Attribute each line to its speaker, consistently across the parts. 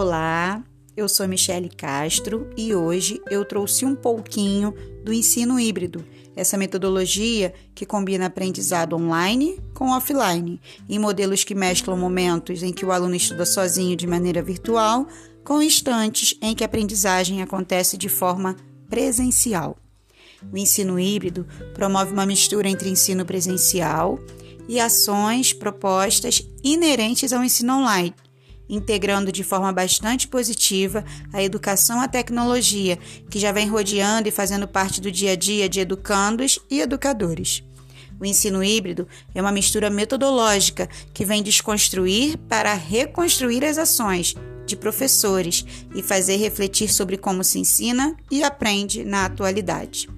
Speaker 1: Olá, eu sou Michele Castro e hoje eu trouxe um pouquinho do ensino híbrido, essa metodologia que combina aprendizado online com offline, em modelos que mesclam momentos em que o aluno estuda sozinho de maneira virtual com instantes em que a aprendizagem acontece de forma presencial. O ensino híbrido promove uma mistura entre ensino presencial e ações propostas inerentes ao ensino online integrando de forma bastante positiva a educação à tecnologia, que já vem rodeando e fazendo parte do dia a dia de educandos e educadores. O ensino híbrido é uma mistura metodológica que vem desconstruir para reconstruir as ações de professores e fazer refletir sobre como se ensina e aprende na atualidade.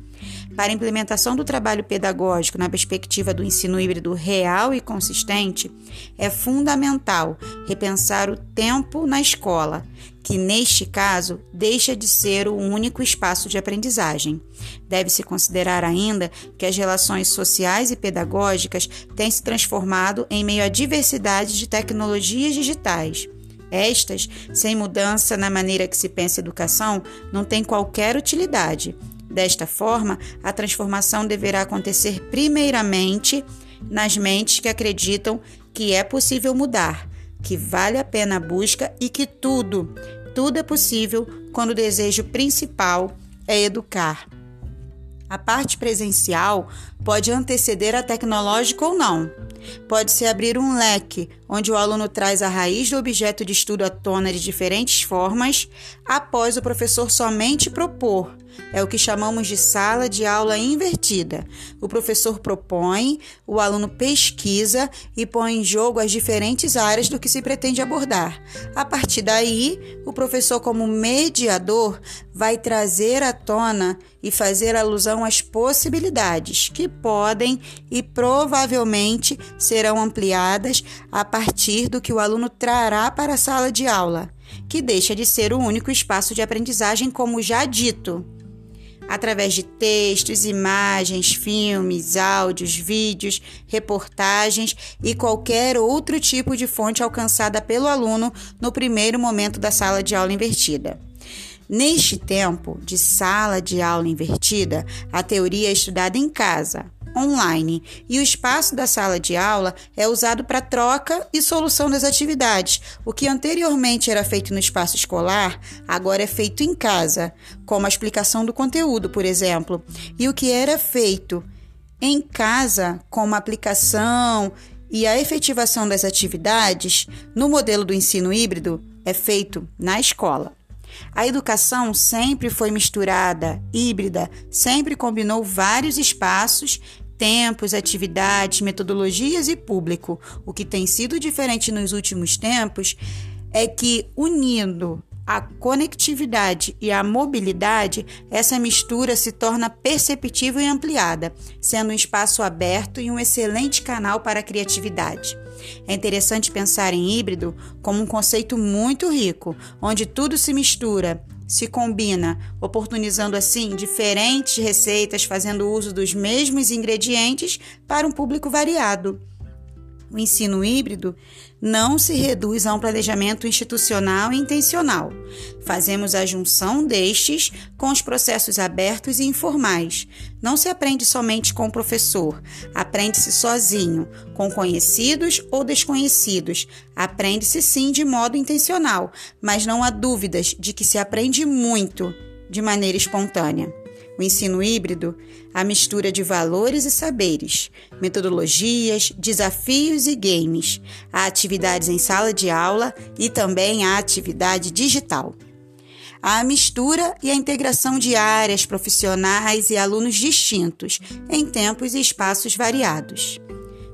Speaker 1: Para a implementação do trabalho pedagógico na perspectiva do ensino híbrido real e consistente, é fundamental repensar o tempo na escola, que neste caso deixa de ser o único espaço de aprendizagem. Deve-se considerar ainda que as relações sociais e pedagógicas têm se transformado em meio à diversidade de tecnologias digitais. Estas, sem mudança na maneira que se pensa educação, não têm qualquer utilidade. Desta forma, a transformação deverá acontecer primeiramente nas mentes que acreditam que é possível mudar, que vale a pena a busca e que tudo, tudo é possível quando o desejo principal é educar. A parte presencial pode anteceder a tecnológica ou não. Pode-se abrir um leque onde o aluno traz a raiz do objeto de estudo à tona de diferentes formas, após o professor somente propor é o que chamamos de sala de aula invertida. O professor propõe, o aluno pesquisa e põe em jogo as diferentes áreas do que se pretende abordar. A partir daí, o professor, como mediador, vai trazer à tona e fazer alusão às possibilidades que podem e provavelmente serão ampliadas a partir do que o aluno trará para a sala de aula, que deixa de ser o único espaço de aprendizagem, como já dito através de textos, imagens, filmes, áudios, vídeos, reportagens e qualquer outro tipo de fonte alcançada pelo aluno no primeiro momento da sala de aula invertida. Neste tempo de sala de aula invertida, a teoria é estudada em casa, online e o espaço da sala de aula é usado para troca e solução das atividades. O que anteriormente era feito no espaço escolar, agora é feito em casa, como a explicação do conteúdo, por exemplo. E o que era feito em casa, como a aplicação e a efetivação das atividades, no modelo do ensino híbrido, é feito na escola. A educação sempre foi misturada, híbrida, sempre combinou vários espaços, tempos, atividades, metodologias e público. O que tem sido diferente nos últimos tempos é que, unindo a conectividade e a mobilidade, essa mistura se torna perceptível e ampliada, sendo um espaço aberto e um excelente canal para a criatividade. É interessante pensar em híbrido como um conceito muito rico, onde tudo se mistura, se combina, oportunizando assim diferentes receitas, fazendo uso dos mesmos ingredientes para um público variado. O ensino híbrido não se reduz a um planejamento institucional e intencional. Fazemos a junção destes com os processos abertos e informais. Não se aprende somente com o professor, aprende-se sozinho, com conhecidos ou desconhecidos. Aprende-se sim de modo intencional, mas não há dúvidas de que se aprende muito de maneira espontânea. O ensino híbrido, a mistura de valores e saberes, metodologias, desafios e games, há atividades em sala de aula e também a atividade digital. A mistura e a integração de áreas profissionais e alunos distintos, em tempos e espaços variados.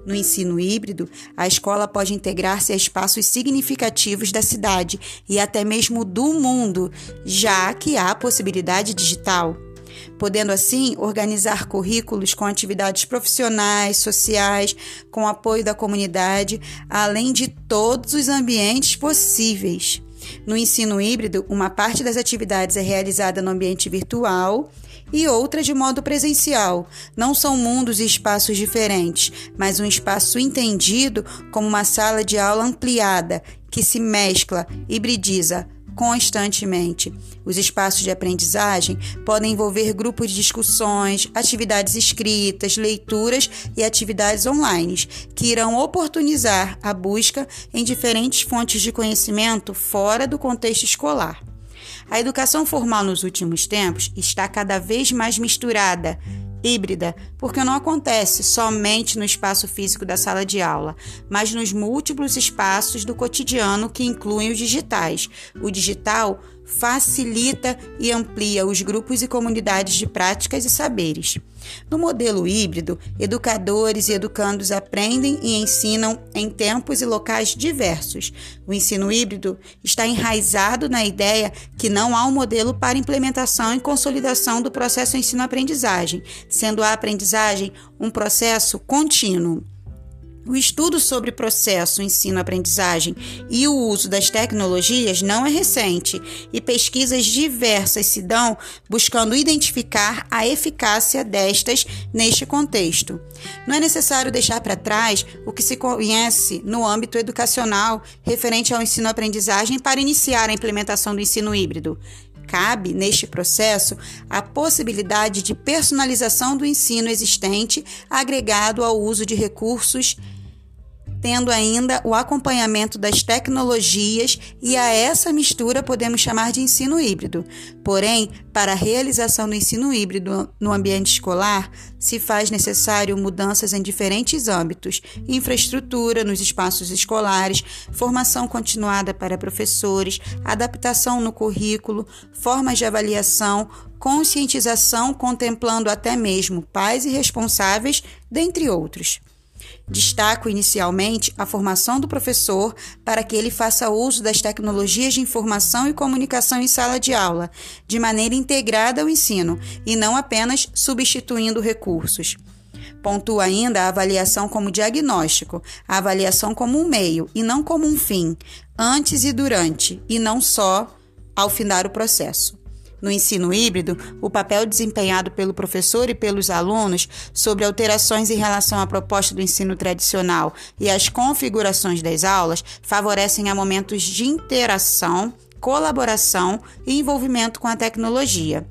Speaker 1: No ensino híbrido, a escola pode integrar-se a espaços significativos da cidade e até mesmo do mundo, já que há possibilidade digital podendo assim organizar currículos com atividades profissionais, sociais, com apoio da comunidade, além de todos os ambientes possíveis. No ensino híbrido, uma parte das atividades é realizada no ambiente virtual e outra de modo presencial. Não são mundos e espaços diferentes, mas um espaço entendido como uma sala de aula ampliada que se mescla, hibridiza constantemente. Os espaços de aprendizagem podem envolver grupos de discussões, atividades escritas, leituras e atividades online, que irão oportunizar a busca em diferentes fontes de conhecimento fora do contexto escolar. A educação formal nos últimos tempos está cada vez mais misturada híbrida, porque não acontece somente no espaço físico da sala de aula, mas nos múltiplos espaços do cotidiano que incluem os digitais. O digital facilita e amplia os grupos e comunidades de práticas e saberes. No modelo híbrido, educadores e educandos aprendem e ensinam em tempos e locais diversos. O ensino híbrido está enraizado na ideia que não há um modelo para implementação e consolidação do processo ensino-aprendizagem, sendo a aprendizagem um processo contínuo. O estudo sobre processo ensino-aprendizagem e o uso das tecnologias não é recente e pesquisas diversas se dão buscando identificar a eficácia destas neste contexto. Não é necessário deixar para trás o que se conhece no âmbito educacional referente ao ensino-aprendizagem para iniciar a implementação do ensino híbrido. Cabe, neste processo, a possibilidade de personalização do ensino existente agregado ao uso de recursos tendo ainda o acompanhamento das tecnologias e a essa mistura podemos chamar de ensino híbrido. Porém, para a realização do ensino híbrido no ambiente escolar, se faz necessário mudanças em diferentes âmbitos: infraestrutura nos espaços escolares, formação continuada para professores, adaptação no currículo, formas de avaliação, conscientização contemplando até mesmo pais e responsáveis, dentre outros. Destaco inicialmente a formação do professor para que ele faça uso das tecnologias de informação e comunicação em sala de aula, de maneira integrada ao ensino e não apenas substituindo recursos. Pontua ainda a avaliação como diagnóstico, a avaliação como um meio e não como um fim, antes e durante, e não só ao findar o processo. No ensino híbrido, o papel desempenhado pelo professor e pelos alunos sobre alterações em relação à proposta do ensino tradicional e as configurações das aulas favorecem a momentos de interação, colaboração e envolvimento com a tecnologia.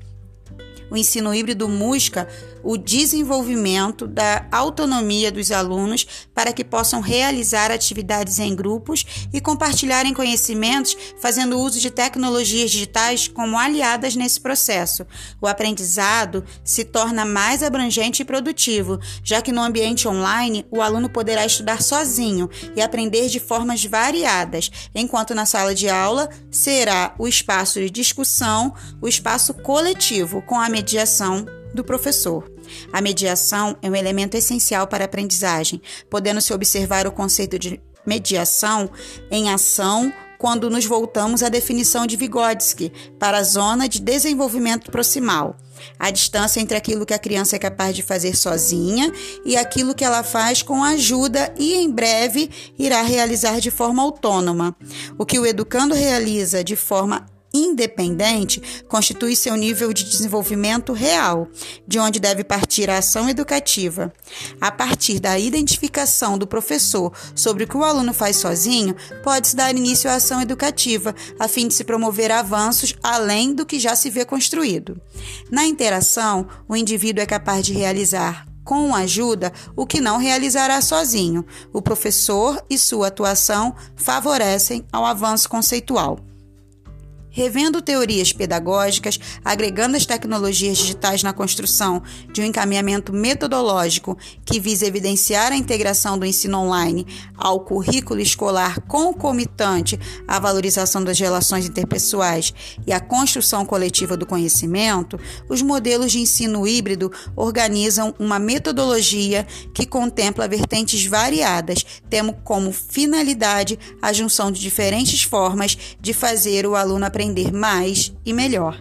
Speaker 1: O ensino híbrido busca o desenvolvimento da autonomia dos alunos para que possam realizar atividades em grupos e compartilharem conhecimentos, fazendo uso de tecnologias digitais como aliadas nesse processo. O aprendizado se torna mais abrangente e produtivo, já que no ambiente online o aluno poderá estudar sozinho e aprender de formas variadas, enquanto na sala de aula será o espaço de discussão, o espaço coletivo com a mediação do professor. A mediação é um elemento essencial para a aprendizagem, podendo-se observar o conceito de mediação em ação quando nos voltamos à definição de Vygotsky para a zona de desenvolvimento proximal, a distância entre aquilo que a criança é capaz de fazer sozinha e aquilo que ela faz com ajuda e em breve irá realizar de forma autônoma. O que o educando realiza de forma independente constitui seu nível de desenvolvimento real, de onde deve partir a ação educativa. A partir da identificação do professor sobre o que o aluno faz sozinho, pode-se dar início à ação educativa, a fim de se promover avanços além do que já se vê construído. Na interação, o indivíduo é capaz de realizar com ajuda, o que não realizará sozinho. O professor e sua atuação favorecem ao avanço conceitual revendo teorias pedagógicas, agregando as tecnologias digitais na construção de um encaminhamento metodológico que visa evidenciar a integração do ensino online ao currículo escolar concomitante à valorização das relações interpessoais e à construção coletiva do conhecimento, os modelos de ensino híbrido organizam uma metodologia que contempla vertentes variadas, tendo como finalidade a junção de diferentes formas de fazer o aluno aprender aprender mais e melhor.